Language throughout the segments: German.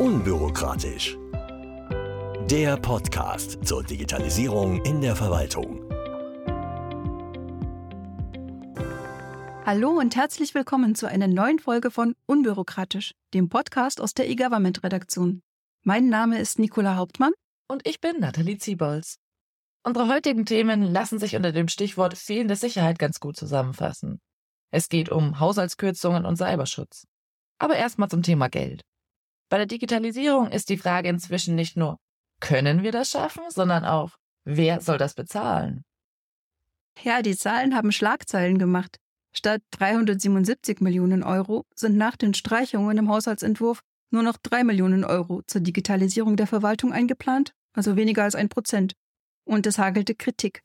Unbürokratisch. Der Podcast zur Digitalisierung in der Verwaltung. Hallo und herzlich willkommen zu einer neuen Folge von Unbürokratisch, dem Podcast aus der E-Government-Redaktion. Mein Name ist Nicola Hauptmann. Und ich bin Nathalie Ziebols. Unsere heutigen Themen lassen sich unter dem Stichwort fehlende Sicherheit ganz gut zusammenfassen. Es geht um Haushaltskürzungen und Cyberschutz. Aber erstmal zum Thema Geld. Bei der Digitalisierung ist die Frage inzwischen nicht nur, können wir das schaffen, sondern auch, wer soll das bezahlen? Ja, die Zahlen haben Schlagzeilen gemacht. Statt 377 Millionen Euro sind nach den Streichungen im Haushaltsentwurf nur noch 3 Millionen Euro zur Digitalisierung der Verwaltung eingeplant, also weniger als ein Prozent. Und es hagelte Kritik.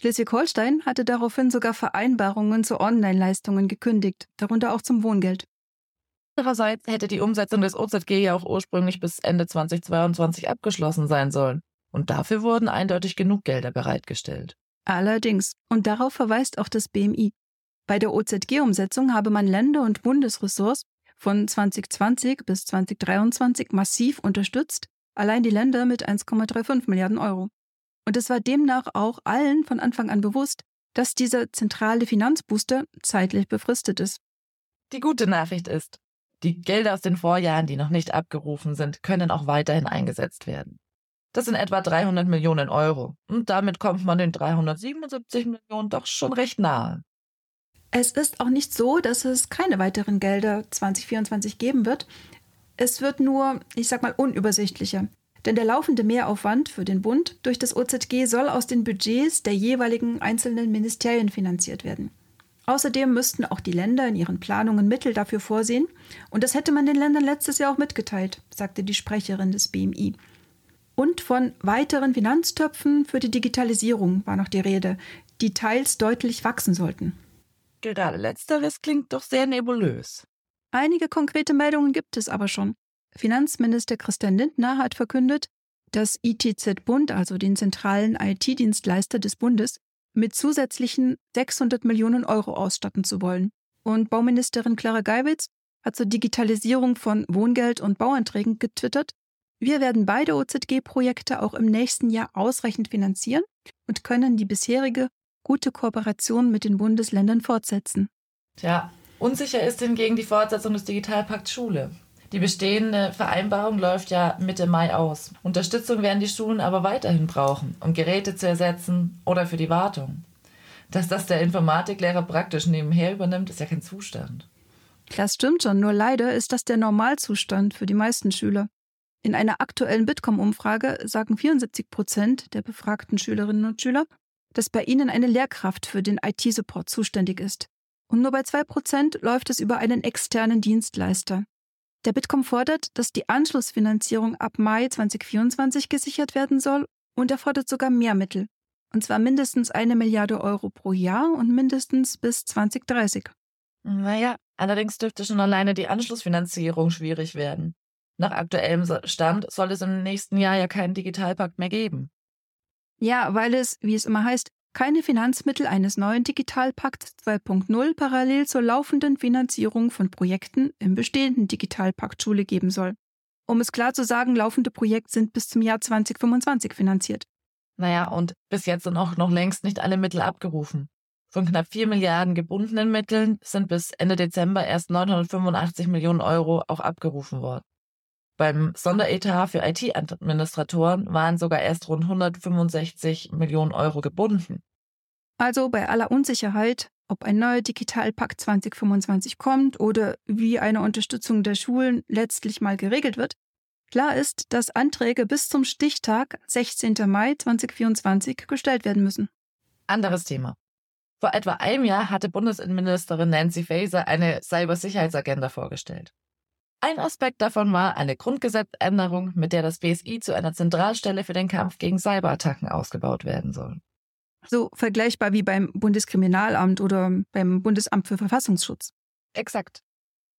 Schleswig-Holstein hatte daraufhin sogar Vereinbarungen zu Online-Leistungen gekündigt, darunter auch zum Wohngeld. Andererseits hätte die Umsetzung des OZG ja auch ursprünglich bis Ende 2022 abgeschlossen sein sollen. Und dafür wurden eindeutig genug Gelder bereitgestellt. Allerdings, und darauf verweist auch das BMI. Bei der OZG-Umsetzung habe man Länder und Bundesressorts von 2020 bis 2023 massiv unterstützt, allein die Länder mit 1,35 Milliarden Euro. Und es war demnach auch allen von Anfang an bewusst, dass dieser zentrale Finanzbooster zeitlich befristet ist. Die gute Nachricht ist, die Gelder aus den Vorjahren, die noch nicht abgerufen sind, können auch weiterhin eingesetzt werden. Das sind etwa 300 Millionen Euro. Und damit kommt man den 377 Millionen doch schon recht nahe. Es ist auch nicht so, dass es keine weiteren Gelder 2024 geben wird. Es wird nur, ich sag mal, unübersichtlicher. Denn der laufende Mehraufwand für den Bund durch das OZG soll aus den Budgets der jeweiligen einzelnen Ministerien finanziert werden. Außerdem müssten auch die Länder in ihren Planungen Mittel dafür vorsehen, und das hätte man den Ländern letztes Jahr auch mitgeteilt, sagte die Sprecherin des BMI. Und von weiteren Finanztöpfen für die Digitalisierung war noch die Rede, die teils deutlich wachsen sollten. Gerade letzteres klingt doch sehr nebulös. Einige konkrete Meldungen gibt es aber schon. Finanzminister Christian Lindner hat verkündet, dass ITZ-Bund, also den zentralen IT-Dienstleister des Bundes, mit zusätzlichen 600 Millionen Euro ausstatten zu wollen. Und Bauministerin Clara Geiwitz hat zur Digitalisierung von Wohngeld und Bauanträgen getwittert, wir werden beide OZG-Projekte auch im nächsten Jahr ausreichend finanzieren und können die bisherige gute Kooperation mit den Bundesländern fortsetzen. Tja, unsicher ist hingegen die Fortsetzung des Digitalpakts Schule. Die bestehende Vereinbarung läuft ja Mitte Mai aus. Unterstützung werden die Schulen aber weiterhin brauchen, um Geräte zu ersetzen oder für die Wartung. Dass das der Informatiklehrer praktisch nebenher übernimmt, ist ja kein Zustand. Das stimmt schon, nur leider ist das der Normalzustand für die meisten Schüler. In einer aktuellen Bitkom-Umfrage sagen 74 Prozent der befragten Schülerinnen und Schüler, dass bei ihnen eine Lehrkraft für den IT-Support zuständig ist. Und nur bei zwei Prozent läuft es über einen externen Dienstleister. Der Bitkom fordert, dass die Anschlussfinanzierung ab Mai 2024 gesichert werden soll und er fordert sogar mehr Mittel. Und zwar mindestens eine Milliarde Euro pro Jahr und mindestens bis 2030. Naja, allerdings dürfte schon alleine die Anschlussfinanzierung schwierig werden. Nach aktuellem Stand soll es im nächsten Jahr ja keinen Digitalpakt mehr geben. Ja, weil es, wie es immer heißt, keine Finanzmittel eines neuen Digitalpakts 2.0 parallel zur laufenden Finanzierung von Projekten im bestehenden Digitalpakt Schule geben soll. Um es klar zu sagen, laufende Projekte sind bis zum Jahr 2025 finanziert. Naja, und bis jetzt sind auch noch längst nicht alle Mittel abgerufen. Von knapp 4 Milliarden gebundenen Mitteln sind bis Ende Dezember erst 985 Millionen Euro auch abgerufen worden. Beim Sonderetat für IT-Administratoren waren sogar erst rund 165 Millionen Euro gebunden. Also bei aller Unsicherheit, ob ein neuer Digitalpakt 2025 kommt oder wie eine Unterstützung der Schulen letztlich mal geregelt wird, klar ist, dass Anträge bis zum Stichtag 16. Mai 2024 gestellt werden müssen. Anderes Thema. Vor etwa einem Jahr hatte Bundesinnenministerin Nancy Faeser eine Cybersicherheitsagenda vorgestellt. Ein Aspekt davon war eine Grundgesetzänderung, mit der das BSI zu einer Zentralstelle für den Kampf gegen Cyberattacken ausgebaut werden soll. So vergleichbar wie beim Bundeskriminalamt oder beim Bundesamt für Verfassungsschutz. Exakt.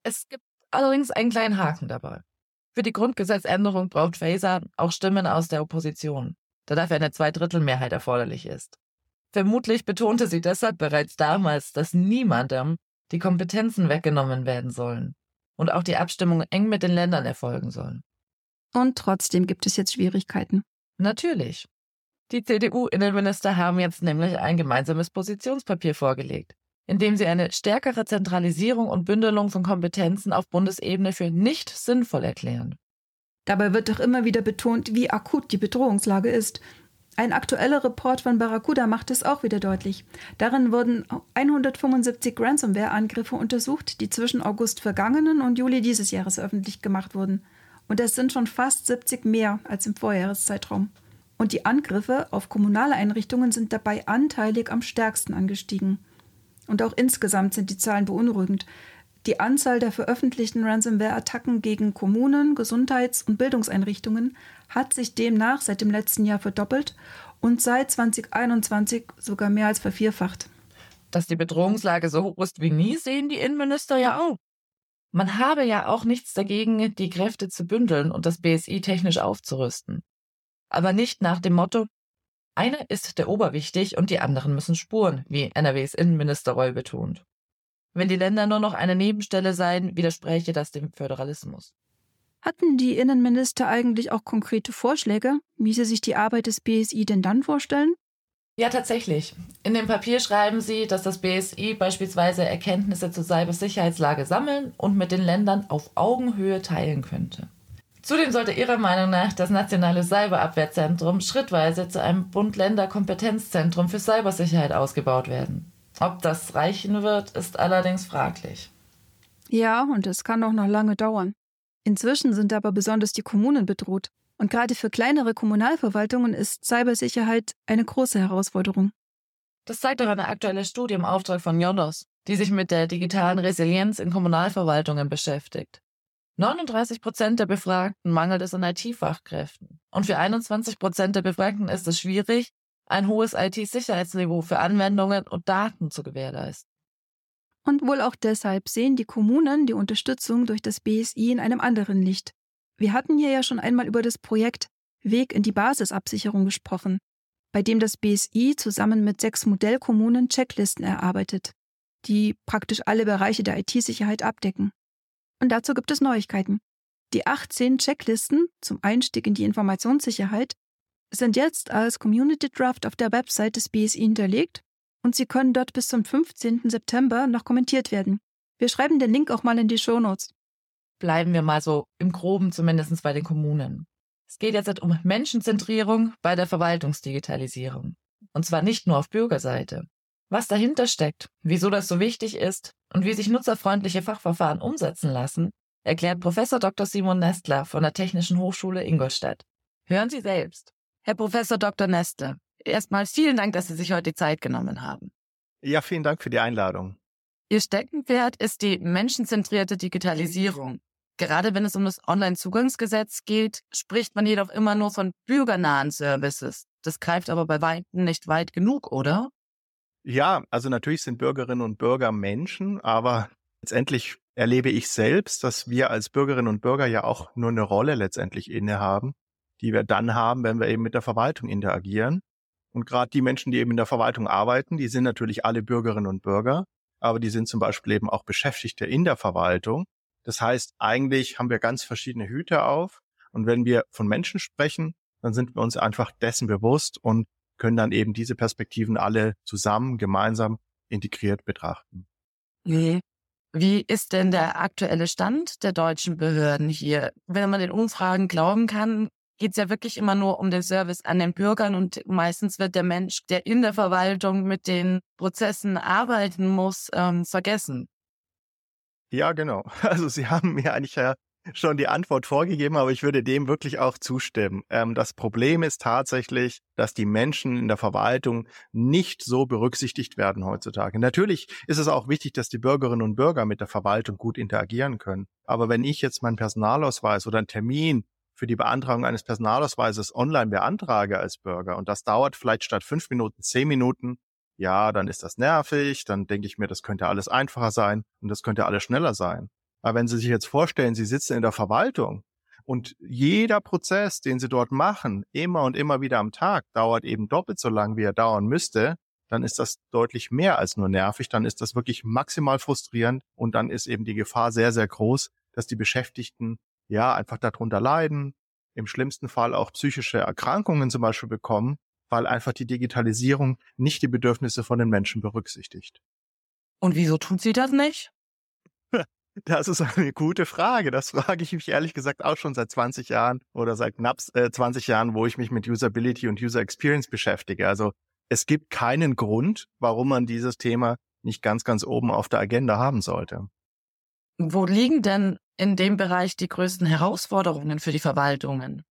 Es gibt allerdings einen kleinen Haken dabei. Für die Grundgesetzänderung braucht Faser auch Stimmen aus der Opposition, da dafür eine Zweidrittelmehrheit erforderlich ist. Vermutlich betonte sie deshalb bereits damals, dass niemandem die Kompetenzen weggenommen werden sollen und auch die Abstimmung eng mit den Ländern erfolgen soll. Und trotzdem gibt es jetzt Schwierigkeiten. Natürlich. Die CDU-Innenminister haben jetzt nämlich ein gemeinsames Positionspapier vorgelegt, in dem sie eine stärkere Zentralisierung und Bündelung von Kompetenzen auf Bundesebene für nicht sinnvoll erklären. Dabei wird doch immer wieder betont, wie akut die Bedrohungslage ist. Ein aktueller Report von Barracuda macht es auch wieder deutlich. Darin wurden 175 Ransomware-Angriffe untersucht, die zwischen August vergangenen und Juli dieses Jahres öffentlich gemacht wurden. Und das sind schon fast 70 mehr als im Vorjahreszeitraum. Und die Angriffe auf kommunale Einrichtungen sind dabei anteilig am stärksten angestiegen. Und auch insgesamt sind die Zahlen beunruhigend. Die Anzahl der veröffentlichten Ransomware-Attacken gegen Kommunen, Gesundheits- und Bildungseinrichtungen hat sich demnach seit dem letzten Jahr verdoppelt und seit 2021 sogar mehr als vervierfacht. Dass die Bedrohungslage so hoch ist wie nie, sehen die Innenminister ja auch. Man habe ja auch nichts dagegen, die Kräfte zu bündeln und das BSI technisch aufzurüsten aber nicht nach dem Motto, einer ist der oberwichtig und die anderen müssen spuren, wie NRWs Innenminister Reul betont. Wenn die Länder nur noch eine Nebenstelle seien, widerspräche das dem Föderalismus. Hatten die Innenminister eigentlich auch konkrete Vorschläge, wie sie sich die Arbeit des BSI denn dann vorstellen? Ja, tatsächlich. In dem Papier schreiben sie, dass das BSI beispielsweise Erkenntnisse zur Cybersicherheitslage sammeln und mit den Ländern auf Augenhöhe teilen könnte. Zudem sollte Ihrer Meinung nach das Nationale Cyberabwehrzentrum schrittweise zu einem Bund-Länder-Kompetenzzentrum für Cybersicherheit ausgebaut werden. Ob das reichen wird, ist allerdings fraglich. Ja, und es kann auch noch lange dauern. Inzwischen sind aber besonders die Kommunen bedroht. Und gerade für kleinere Kommunalverwaltungen ist Cybersicherheit eine große Herausforderung. Das zeigt auch eine aktuelle Studie im Auftrag von Jodos, die sich mit der digitalen Resilienz in Kommunalverwaltungen beschäftigt. 39 Prozent der Befragten mangelt es an IT-Fachkräften. Und für 21 Prozent der Befragten ist es schwierig, ein hohes IT-Sicherheitsniveau für Anwendungen und Daten zu gewährleisten. Und wohl auch deshalb sehen die Kommunen die Unterstützung durch das BSI in einem anderen Licht. Wir hatten hier ja schon einmal über das Projekt Weg in die Basisabsicherung gesprochen, bei dem das BSI zusammen mit sechs Modellkommunen Checklisten erarbeitet, die praktisch alle Bereiche der IT-Sicherheit abdecken. Und dazu gibt es Neuigkeiten. Die 18 Checklisten zum Einstieg in die Informationssicherheit sind jetzt als Community Draft auf der Website des BSI hinterlegt und sie können dort bis zum 15. September noch kommentiert werden. Wir schreiben den Link auch mal in die Show Notes. Bleiben wir mal so im Groben zumindest bei den Kommunen. Es geht jetzt um Menschenzentrierung bei der Verwaltungsdigitalisierung. Und zwar nicht nur auf Bürgerseite. Was dahinter steckt, wieso das so wichtig ist und wie sich nutzerfreundliche Fachverfahren umsetzen lassen, erklärt Professor Dr. Simon Nestler von der Technischen Hochschule Ingolstadt. Hören Sie selbst. Herr Professor Dr. Nestler, erstmal vielen Dank, dass Sie sich heute die Zeit genommen haben. Ja, vielen Dank für die Einladung. Ihr Steckenpferd ist die menschenzentrierte Digitalisierung. Gerade wenn es um das Onlinezugangsgesetz geht, spricht man jedoch immer nur von bürgernahen Services. Das greift aber bei weitem nicht weit genug, oder? Ja, also natürlich sind Bürgerinnen und Bürger Menschen, aber letztendlich erlebe ich selbst, dass wir als Bürgerinnen und Bürger ja auch nur eine Rolle letztendlich innehaben, die wir dann haben, wenn wir eben mit der Verwaltung interagieren. Und gerade die Menschen, die eben in der Verwaltung arbeiten, die sind natürlich alle Bürgerinnen und Bürger, aber die sind zum Beispiel eben auch Beschäftigte in der Verwaltung. Das heißt, eigentlich haben wir ganz verschiedene Hüte auf. Und wenn wir von Menschen sprechen, dann sind wir uns einfach dessen bewusst und können dann eben diese Perspektiven alle zusammen, gemeinsam integriert betrachten. Wie, wie ist denn der aktuelle Stand der deutschen Behörden hier? Wenn man den Umfragen glauben kann, geht es ja wirklich immer nur um den Service an den Bürgern und meistens wird der Mensch, der in der Verwaltung mit den Prozessen arbeiten muss, ähm, vergessen. Ja, genau. Also Sie haben mir eigentlich ja schon die Antwort vorgegeben, aber ich würde dem wirklich auch zustimmen. Ähm, das Problem ist tatsächlich, dass die Menschen in der Verwaltung nicht so berücksichtigt werden heutzutage. Natürlich ist es auch wichtig, dass die Bürgerinnen und Bürger mit der Verwaltung gut interagieren können. Aber wenn ich jetzt meinen Personalausweis oder einen Termin für die Beantragung eines Personalausweises online beantrage als Bürger und das dauert vielleicht statt fünf Minuten zehn Minuten, ja, dann ist das nervig, dann denke ich mir, das könnte alles einfacher sein und das könnte alles schneller sein. Aber wenn Sie sich jetzt vorstellen, Sie sitzen in der Verwaltung und jeder Prozess, den Sie dort machen, immer und immer wieder am Tag, dauert eben doppelt so lang, wie er dauern müsste, dann ist das deutlich mehr als nur nervig, dann ist das wirklich maximal frustrierend und dann ist eben die Gefahr sehr, sehr groß, dass die Beschäftigten ja einfach darunter leiden, im schlimmsten Fall auch psychische Erkrankungen zum Beispiel bekommen, weil einfach die Digitalisierung nicht die Bedürfnisse von den Menschen berücksichtigt. Und wieso tut sie das nicht? Das ist eine gute Frage. Das frage ich mich ehrlich gesagt auch schon seit 20 Jahren oder seit knapp 20 äh, Jahren, wo ich mich mit Usability und User Experience beschäftige. Also es gibt keinen Grund, warum man dieses Thema nicht ganz, ganz oben auf der Agenda haben sollte. Wo liegen denn in dem Bereich die größten Herausforderungen für die Verwaltungen?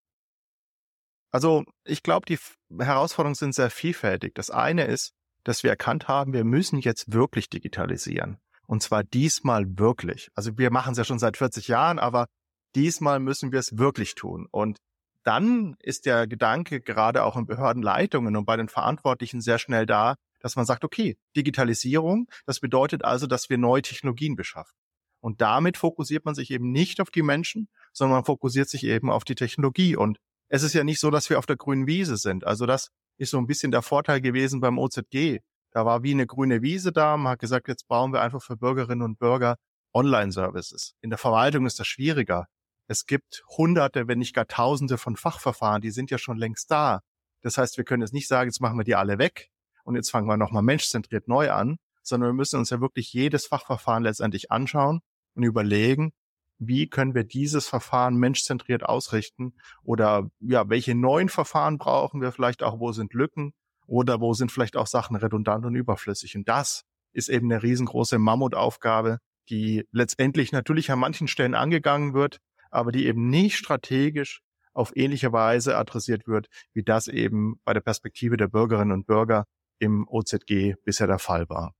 Also ich glaube, die Herausforderungen sind sehr vielfältig. Das eine ist, dass wir erkannt haben, wir müssen jetzt wirklich digitalisieren. Und zwar diesmal wirklich. Also wir machen es ja schon seit 40 Jahren, aber diesmal müssen wir es wirklich tun. Und dann ist der Gedanke gerade auch in Behördenleitungen und bei den Verantwortlichen sehr schnell da, dass man sagt, okay, Digitalisierung, das bedeutet also, dass wir neue Technologien beschaffen. Und damit fokussiert man sich eben nicht auf die Menschen, sondern man fokussiert sich eben auf die Technologie. Und es ist ja nicht so, dass wir auf der grünen Wiese sind. Also das ist so ein bisschen der Vorteil gewesen beim OZG. Da war wie eine grüne Wiese da. Man hat gesagt, jetzt bauen wir einfach für Bürgerinnen und Bürger Online-Services. In der Verwaltung ist das schwieriger. Es gibt hunderte, wenn nicht gar tausende von Fachverfahren, die sind ja schon längst da. Das heißt, wir können jetzt nicht sagen, jetzt machen wir die alle weg und jetzt fangen wir nochmal menschzentriert neu an, sondern wir müssen uns ja wirklich jedes Fachverfahren letztendlich anschauen und überlegen, wie können wir dieses Verfahren menschzentriert ausrichten oder ja, welche neuen Verfahren brauchen wir vielleicht auch, wo sind Lücken oder wo sind vielleicht auch Sachen redundant und überflüssig. Und das ist eben eine riesengroße Mammutaufgabe, die letztendlich natürlich an manchen Stellen angegangen wird, aber die eben nicht strategisch auf ähnliche Weise adressiert wird, wie das eben bei der Perspektive der Bürgerinnen und Bürger im OZG bisher der Fall war.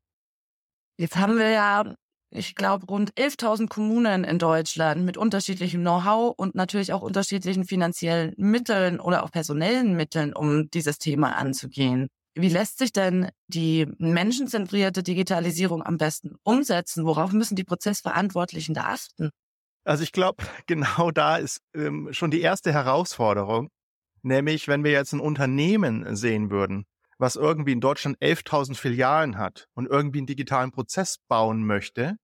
Jetzt haben wir ja ich glaube, rund 11.000 Kommunen in Deutschland mit unterschiedlichem Know-how und natürlich auch unterschiedlichen finanziellen Mitteln oder auch personellen Mitteln, um dieses Thema anzugehen. Wie lässt sich denn die menschenzentrierte Digitalisierung am besten umsetzen? Worauf müssen die Prozessverantwortlichen da achten? Also ich glaube, genau da ist ähm, schon die erste Herausforderung, nämlich wenn wir jetzt ein Unternehmen sehen würden, was irgendwie in Deutschland 11.000 Filialen hat und irgendwie einen digitalen Prozess bauen möchte,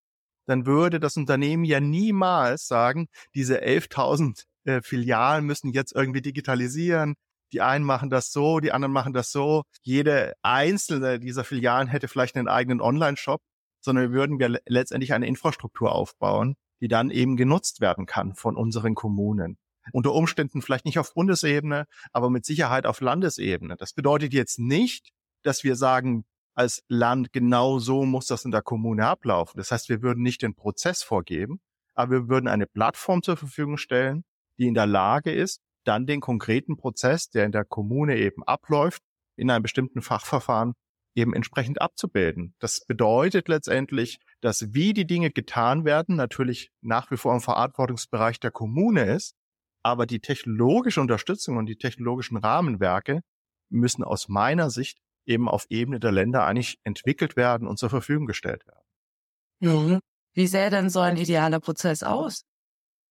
dann würde das Unternehmen ja niemals sagen, diese 11.000 äh, Filialen müssen jetzt irgendwie digitalisieren. Die einen machen das so, die anderen machen das so. Jede einzelne dieser Filialen hätte vielleicht einen eigenen Online-Shop, sondern wir würden wir letztendlich eine Infrastruktur aufbauen, die dann eben genutzt werden kann von unseren Kommunen. Unter Umständen vielleicht nicht auf Bundesebene, aber mit Sicherheit auf Landesebene. Das bedeutet jetzt nicht, dass wir sagen, als Land, genau so muss das in der Kommune ablaufen. Das heißt, wir würden nicht den Prozess vorgeben, aber wir würden eine Plattform zur Verfügung stellen, die in der Lage ist, dann den konkreten Prozess, der in der Kommune eben abläuft, in einem bestimmten Fachverfahren eben entsprechend abzubilden. Das bedeutet letztendlich, dass wie die Dinge getan werden, natürlich nach wie vor im Verantwortungsbereich der Kommune ist, aber die technologische Unterstützung und die technologischen Rahmenwerke müssen aus meiner Sicht eben auf Ebene der Länder eigentlich entwickelt werden und zur Verfügung gestellt werden. Mhm. Wie sähe denn so ein idealer Prozess aus?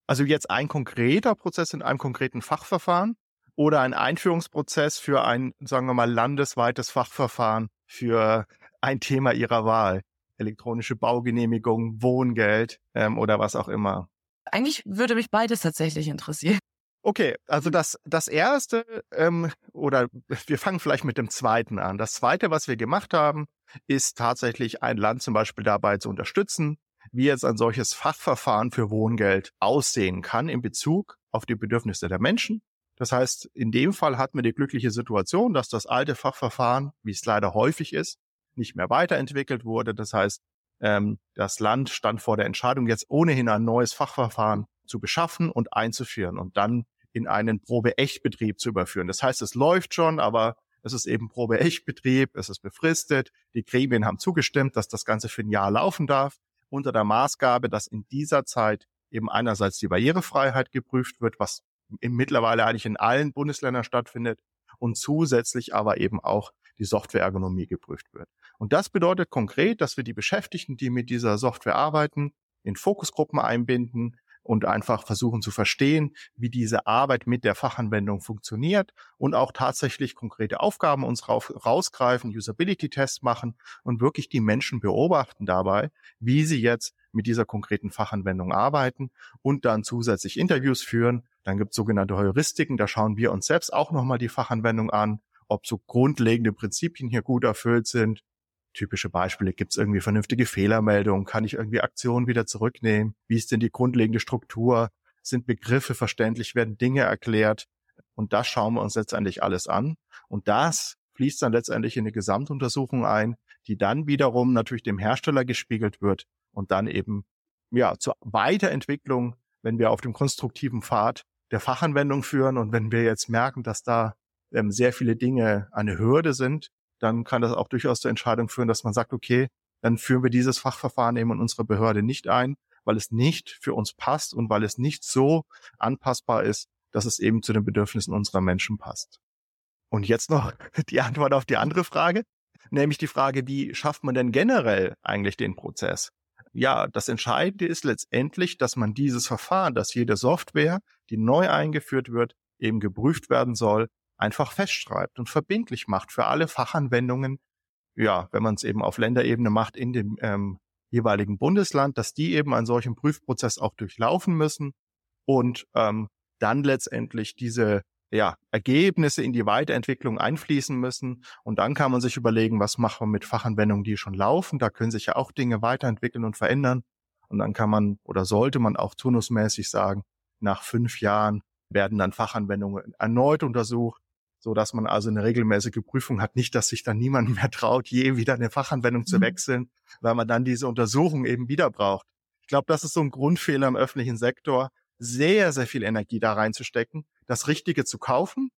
Also jetzt ein konkreter Prozess in einem konkreten Fachverfahren oder ein Einführungsprozess für ein, sagen wir mal, landesweites Fachverfahren für ein Thema Ihrer Wahl. Elektronische Baugenehmigung, Wohngeld ähm, oder was auch immer. Eigentlich würde mich beides tatsächlich interessieren. Okay, also das, das erste, ähm, oder wir fangen vielleicht mit dem zweiten an. Das zweite, was wir gemacht haben, ist tatsächlich ein Land zum Beispiel dabei zu unterstützen, wie jetzt ein solches Fachverfahren für Wohngeld aussehen kann in Bezug auf die Bedürfnisse der Menschen. Das heißt, in dem Fall hatten wir die glückliche Situation, dass das alte Fachverfahren, wie es leider häufig ist, nicht mehr weiterentwickelt wurde. Das heißt, ähm, das Land stand vor der Entscheidung, jetzt ohnehin ein neues Fachverfahren zu beschaffen und einzuführen und dann in einen Probe-Echtbetrieb zu überführen. Das heißt, es läuft schon, aber es ist eben Probe-Echtbetrieb, es ist befristet. Die Gremien haben zugestimmt, dass das Ganze für ein Jahr laufen darf, unter der Maßgabe, dass in dieser Zeit eben einerseits die Barrierefreiheit geprüft wird, was mittlerweile eigentlich in allen Bundesländern stattfindet, und zusätzlich aber eben auch die Softwareergonomie geprüft wird. Und das bedeutet konkret, dass wir die Beschäftigten, die mit dieser Software arbeiten, in Fokusgruppen einbinden, und einfach versuchen zu verstehen, wie diese Arbeit mit der Fachanwendung funktioniert und auch tatsächlich konkrete Aufgaben uns rausgreifen, Usability-Tests machen und wirklich die Menschen beobachten dabei, wie sie jetzt mit dieser konkreten Fachanwendung arbeiten und dann zusätzlich Interviews führen, Dann gibt es sogenannte Heuristiken, da schauen wir uns selbst auch nochmal die Fachanwendung an, ob so grundlegende Prinzipien hier gut erfüllt sind. Typische Beispiele, gibt es irgendwie vernünftige Fehlermeldungen, kann ich irgendwie Aktionen wieder zurücknehmen, wie ist denn die grundlegende Struktur, sind Begriffe verständlich, werden Dinge erklärt? Und das schauen wir uns letztendlich alles an. Und das fließt dann letztendlich in eine Gesamtuntersuchung ein, die dann wiederum natürlich dem Hersteller gespiegelt wird und dann eben ja zur Weiterentwicklung, wenn wir auf dem konstruktiven Pfad der Fachanwendung führen und wenn wir jetzt merken, dass da ähm, sehr viele Dinge eine Hürde sind, dann kann das auch durchaus zur Entscheidung führen, dass man sagt, okay, dann führen wir dieses Fachverfahren eben in unsere Behörde nicht ein, weil es nicht für uns passt und weil es nicht so anpassbar ist, dass es eben zu den Bedürfnissen unserer Menschen passt. Und jetzt noch die Antwort auf die andere Frage, nämlich die Frage, wie schafft man denn generell eigentlich den Prozess? Ja, das Entscheidende ist letztendlich, dass man dieses Verfahren, dass jede Software, die neu eingeführt wird, eben geprüft werden soll, einfach festschreibt und verbindlich macht für alle Fachanwendungen. Ja, wenn man es eben auf Länderebene macht in dem ähm, jeweiligen Bundesland, dass die eben einen solchen Prüfprozess auch durchlaufen müssen und ähm, dann letztendlich diese ja, Ergebnisse in die Weiterentwicklung einfließen müssen. Und dann kann man sich überlegen, was machen wir mit Fachanwendungen, die schon laufen. Da können sich ja auch Dinge weiterentwickeln und verändern. Und dann kann man oder sollte man auch turnusmäßig sagen, nach fünf Jahren werden dann Fachanwendungen erneut untersucht, so dass man also eine regelmäßige Prüfung hat. Nicht, dass sich dann niemand mehr traut, je wieder eine Fachanwendung zu mhm. wechseln, weil man dann diese Untersuchung eben wieder braucht. Ich glaube, das ist so ein Grundfehler im öffentlichen Sektor, sehr, sehr viel Energie da reinzustecken, das Richtige zu kaufen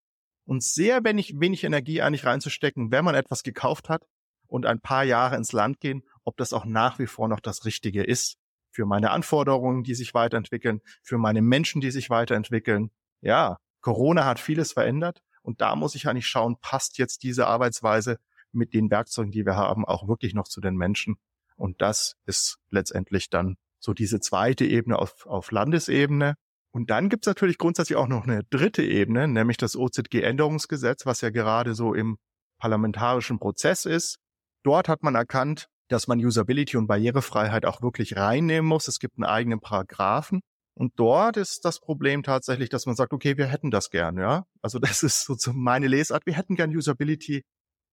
und sehr wenig, wenig Energie eigentlich reinzustecken, wenn man etwas gekauft hat und ein paar Jahre ins Land gehen, ob das auch nach wie vor noch das Richtige ist für meine Anforderungen, die sich weiterentwickeln, für meine Menschen, die sich weiterentwickeln. Ja, Corona hat vieles verändert und da muss ich eigentlich schauen, passt jetzt diese Arbeitsweise mit den Werkzeugen, die wir haben, auch wirklich noch zu den Menschen. Und das ist letztendlich dann so diese zweite Ebene auf, auf Landesebene. Und dann gibt's natürlich grundsätzlich auch noch eine dritte Ebene, nämlich das OZG-Änderungsgesetz, was ja gerade so im parlamentarischen Prozess ist. Dort hat man erkannt, dass man Usability und Barrierefreiheit auch wirklich reinnehmen muss. Es gibt einen eigenen Paragraphen. Und dort ist das Problem tatsächlich, dass man sagt, okay, wir hätten das gern, ja. Also das ist so meine Lesart. Wir hätten gern Usability.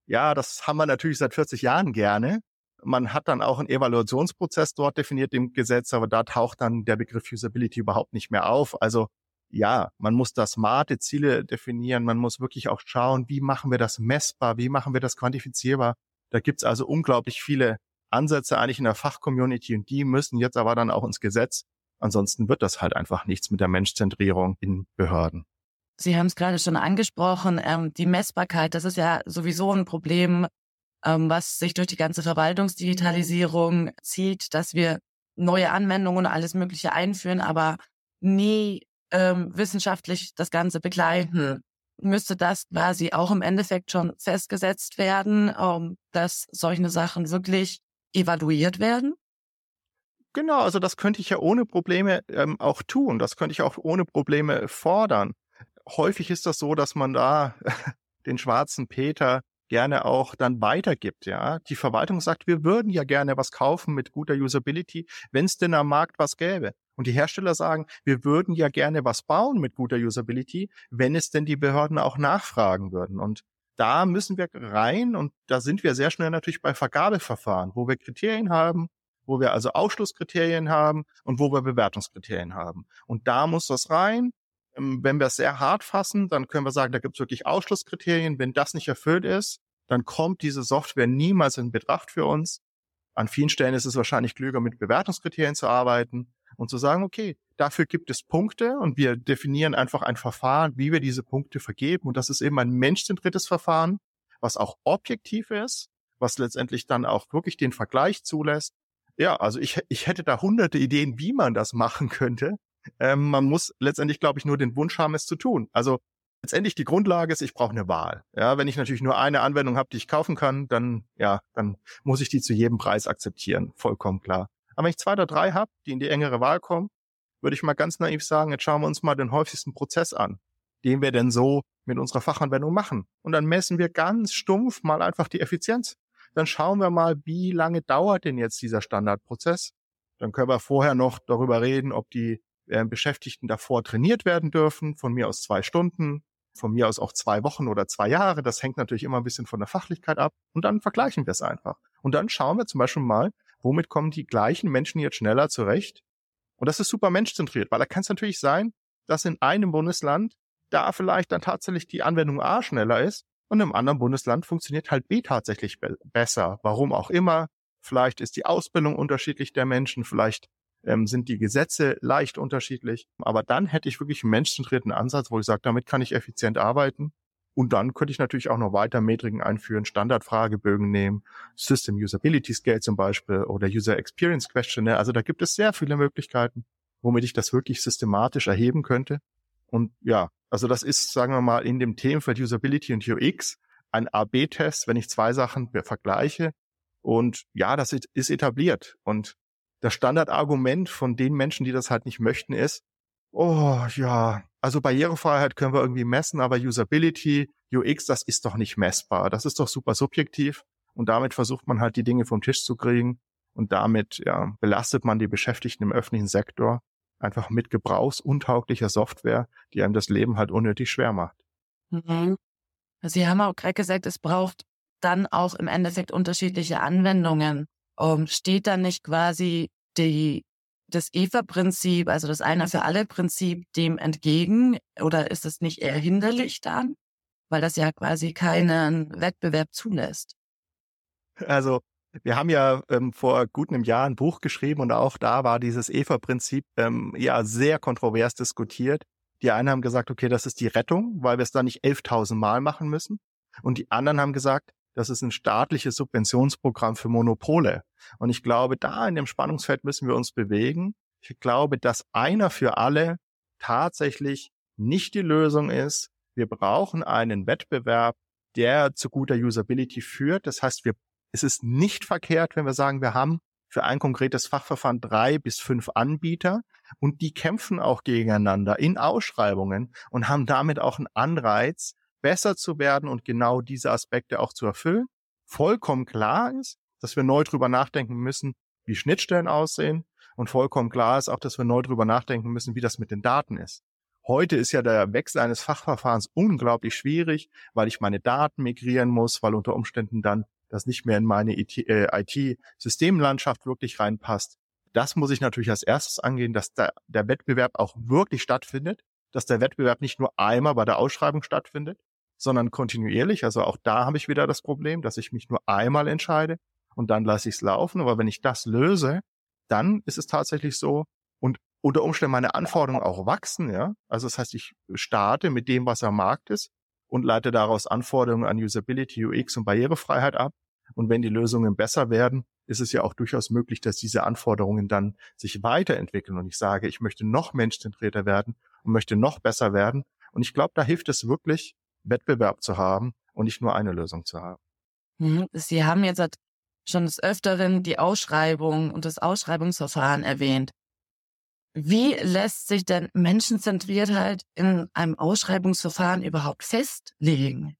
Ja, das haben wir natürlich seit 40 Jahren gerne. Man hat dann auch einen Evaluationsprozess dort definiert im Gesetz, aber da taucht dann der Begriff Usability überhaupt nicht mehr auf. Also ja, man muss da smarte Ziele definieren, man muss wirklich auch schauen, wie machen wir das messbar, wie machen wir das quantifizierbar. Da gibt's also unglaublich viele Ansätze eigentlich in der Fachcommunity und die müssen jetzt aber dann auch ins Gesetz. Ansonsten wird das halt einfach nichts mit der Menschzentrierung in Behörden. Sie haben es gerade schon angesprochen, ähm, die Messbarkeit, das ist ja sowieso ein Problem, ähm, was sich durch die ganze Verwaltungsdigitalisierung zieht, dass wir neue Anwendungen und alles Mögliche einführen, aber nie ähm, wissenschaftlich das Ganze begleiten. Müsste das quasi auch im Endeffekt schon festgesetzt werden, ähm, dass solche Sachen wirklich evaluiert werden? Genau, also das könnte ich ja ohne Probleme ähm, auch tun. Das könnte ich auch ohne Probleme fordern. Häufig ist das so, dass man da den schwarzen Peter gerne auch dann weitergibt, ja. Die Verwaltung sagt, wir würden ja gerne was kaufen mit guter Usability, wenn es denn am Markt was gäbe. Und die Hersteller sagen, wir würden ja gerne was bauen mit guter Usability, wenn es denn die Behörden auch nachfragen würden. Und da müssen wir rein und da sind wir sehr schnell natürlich bei Vergabeverfahren, wo wir Kriterien haben, wo wir also Ausschlusskriterien haben und wo wir Bewertungskriterien haben. Und da muss das rein. Ähm, wenn wir es sehr hart fassen, dann können wir sagen, da gibt es wirklich Ausschlusskriterien. Wenn das nicht erfüllt ist, dann kommt diese Software niemals in Betracht für uns. An vielen Stellen ist es wahrscheinlich klüger, mit Bewertungskriterien zu arbeiten und zu sagen, okay, dafür gibt es Punkte und wir definieren einfach ein Verfahren, wie wir diese Punkte vergeben. Und das ist eben ein menschzentriertes Verfahren, was auch objektiv ist, was letztendlich dann auch wirklich den Vergleich zulässt. Ja, also ich, ich hätte da hunderte Ideen, wie man das machen könnte. Ähm, man muss letztendlich, glaube ich, nur den Wunsch haben, es zu tun. Also letztendlich die Grundlage ist, ich brauche eine Wahl. Ja, wenn ich natürlich nur eine Anwendung habe, die ich kaufen kann, dann ja, dann muss ich die zu jedem Preis akzeptieren, vollkommen klar. Aber wenn ich zwei oder drei habe, die in die engere Wahl kommen, würde ich mal ganz naiv sagen, jetzt schauen wir uns mal den häufigsten Prozess an, den wir denn so mit unserer Fachanwendung machen. Und dann messen wir ganz stumpf mal einfach die Effizienz. Dann schauen wir mal, wie lange dauert denn jetzt dieser Standardprozess. Dann können wir vorher noch darüber reden, ob die äh, Beschäftigten davor trainiert werden dürfen, von mir aus zwei Stunden, von mir aus auch zwei Wochen oder zwei Jahre. Das hängt natürlich immer ein bisschen von der Fachlichkeit ab. Und dann vergleichen wir es einfach. Und dann schauen wir zum Beispiel mal, womit kommen die gleichen Menschen jetzt schneller zurecht. Und das ist super menschzentriert, weil da kann es natürlich sein, dass in einem Bundesland da vielleicht dann tatsächlich die Anwendung A schneller ist und im anderen Bundesland funktioniert halt B tatsächlich be besser. Warum auch immer. Vielleicht ist die Ausbildung unterschiedlich der Menschen, vielleicht ähm, sind die Gesetze leicht unterschiedlich. Aber dann hätte ich wirklich einen menschzentrierten Ansatz, wo ich sage, damit kann ich effizient arbeiten. Und dann könnte ich natürlich auch noch weiter Metriken einführen, Standardfragebögen nehmen, System Usability Scale zum Beispiel oder User Experience Questionnaire. Also da gibt es sehr viele Möglichkeiten, womit ich das wirklich systematisch erheben könnte. Und ja, also das ist, sagen wir mal, in dem Themenfeld Usability und UX ein AB-Test, wenn ich zwei Sachen vergleiche. Und ja, das ist etabliert. Und das Standardargument von den Menschen, die das halt nicht möchten, ist, oh ja, also Barrierefreiheit können wir irgendwie messen, aber Usability, UX, das ist doch nicht messbar. Das ist doch super subjektiv. Und damit versucht man halt die Dinge vom Tisch zu kriegen. Und damit ja, belastet man die Beschäftigten im öffentlichen Sektor einfach mit gebrauchsuntauglicher Software, die einem das Leben halt unnötig schwer macht. Mhm. Sie haben auch gerade gesagt, es braucht dann auch im Endeffekt unterschiedliche Anwendungen. Um, steht dann nicht quasi die, das EVA-Prinzip, also das Einer für alle Prinzip, dem entgegen? Oder ist es nicht eher hinderlich dann? Weil das ja quasi keinen Wettbewerb zulässt. Also wir haben ja ähm, vor gut einem Jahr ein Buch geschrieben und auch da war dieses EVA-Prinzip ähm, ja sehr kontrovers diskutiert. Die einen haben gesagt, okay, das ist die Rettung, weil wir es dann nicht 11.000 Mal machen müssen. Und die anderen haben gesagt, das ist ein staatliches Subventionsprogramm für Monopole. Und ich glaube, da in dem Spannungsfeld müssen wir uns bewegen. Ich glaube, dass einer für alle tatsächlich nicht die Lösung ist. Wir brauchen einen Wettbewerb, der zu guter Usability führt. Das heißt, wir es ist nicht verkehrt, wenn wir sagen, wir haben für ein konkretes Fachverfahren drei bis fünf Anbieter und die kämpfen auch gegeneinander in Ausschreibungen und haben damit auch einen Anreiz, besser zu werden und genau diese Aspekte auch zu erfüllen. Vollkommen klar ist, dass wir neu drüber nachdenken müssen, wie Schnittstellen aussehen und vollkommen klar ist auch, dass wir neu drüber nachdenken müssen, wie das mit den Daten ist. Heute ist ja der Wechsel eines Fachverfahrens unglaublich schwierig, weil ich meine Daten migrieren muss, weil unter Umständen dann das nicht mehr in meine IT-Systemlandschaft äh, wirklich reinpasst. Das muss ich natürlich als erstes angehen, dass da der Wettbewerb auch wirklich stattfindet, dass der Wettbewerb nicht nur einmal bei der Ausschreibung stattfindet, sondern kontinuierlich. Also auch da habe ich wieder das Problem, dass ich mich nur einmal entscheide und dann lasse ich es laufen. Aber wenn ich das löse, dann ist es tatsächlich so und unter Umständen meine Anforderungen auch wachsen, ja. Also das heißt, ich starte mit dem, was am Markt ist und leite daraus Anforderungen an Usability, UX und Barrierefreiheit ab. Und wenn die Lösungen besser werden, ist es ja auch durchaus möglich, dass diese Anforderungen dann sich weiterentwickeln. Und ich sage, ich möchte noch menschzentrierter werden und möchte noch besser werden. Und ich glaube, da hilft es wirklich, Wettbewerb zu haben und nicht nur eine Lösung zu haben. Mhm. Sie haben jetzt schon des Öfteren die Ausschreibung und das Ausschreibungsverfahren erwähnt. Wie lässt sich denn Menschenzentriertheit in einem Ausschreibungsverfahren überhaupt festlegen?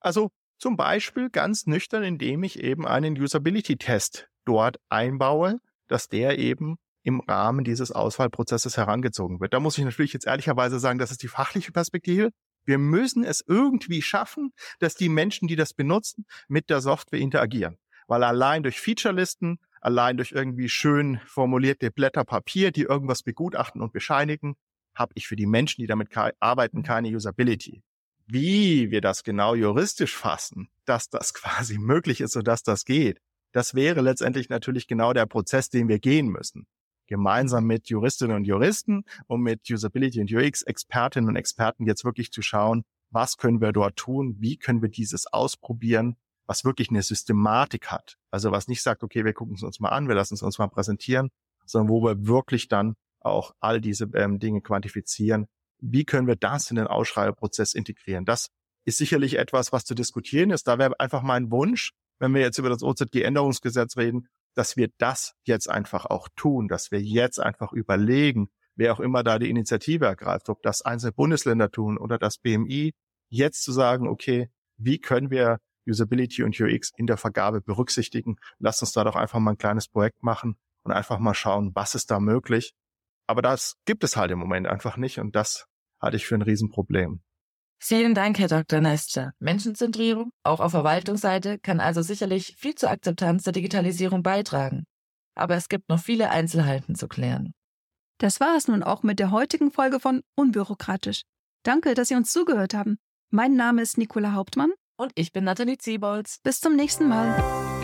Also zum Beispiel ganz nüchtern, indem ich eben einen Usability-Test dort einbaue, dass der eben im Rahmen dieses Auswahlprozesses herangezogen wird. Da muss ich natürlich jetzt ehrlicherweise sagen, das ist die fachliche Perspektive. Wir müssen es irgendwie schaffen, dass die Menschen, die das benutzen, mit der Software interagieren. Weil allein durch Featurelisten allein durch irgendwie schön formulierte Blätter Papier, die irgendwas begutachten und bescheinigen, habe ich für die Menschen, die damit arbeiten, keine Usability. Wie wir das genau juristisch fassen, dass das quasi möglich ist, sodass das geht, das wäre letztendlich natürlich genau der Prozess, den wir gehen müssen. Gemeinsam mit Juristinnen und Juristen und mit Usability und UX Expertinnen und Experten jetzt wirklich zu schauen, was können wir dort tun? Wie können wir dieses ausprobieren? Was wirklich eine Systematik hat. Also was nicht sagt, okay, wir gucken es uns mal an, wir lassen es uns mal präsentieren, sondern wo wir wirklich dann auch all diese ähm, Dinge quantifizieren. Wie können wir das in den Ausschreibeprozess integrieren? Das ist sicherlich etwas, was zu diskutieren ist. Da wäre einfach mein Wunsch, wenn wir jetzt über das OZG-Änderungsgesetz reden, dass wir das jetzt einfach auch tun, dass wir jetzt einfach überlegen, wer auch immer da die Initiative ergreift, ob das einzelne Bundesländer tun oder das BMI, jetzt zu sagen, okay, wie können wir Usability und UX in der Vergabe berücksichtigen. Lasst uns da doch einfach mal ein kleines Projekt machen und einfach mal schauen, was ist da möglich. Aber das gibt es halt im Moment einfach nicht und das halte ich für ein Riesenproblem. Vielen Dank, Herr Dr. Nester. Menschenzentrierung, auch auf Verwaltungsseite, kann also sicherlich viel zur Akzeptanz der Digitalisierung beitragen. Aber es gibt noch viele Einzelheiten zu klären. Das war es nun auch mit der heutigen Folge von Unbürokratisch. Danke, dass Sie uns zugehört haben. Mein Name ist Nicola Hauptmann. Und ich bin Nathalie Ziebold. Bis zum nächsten Mal.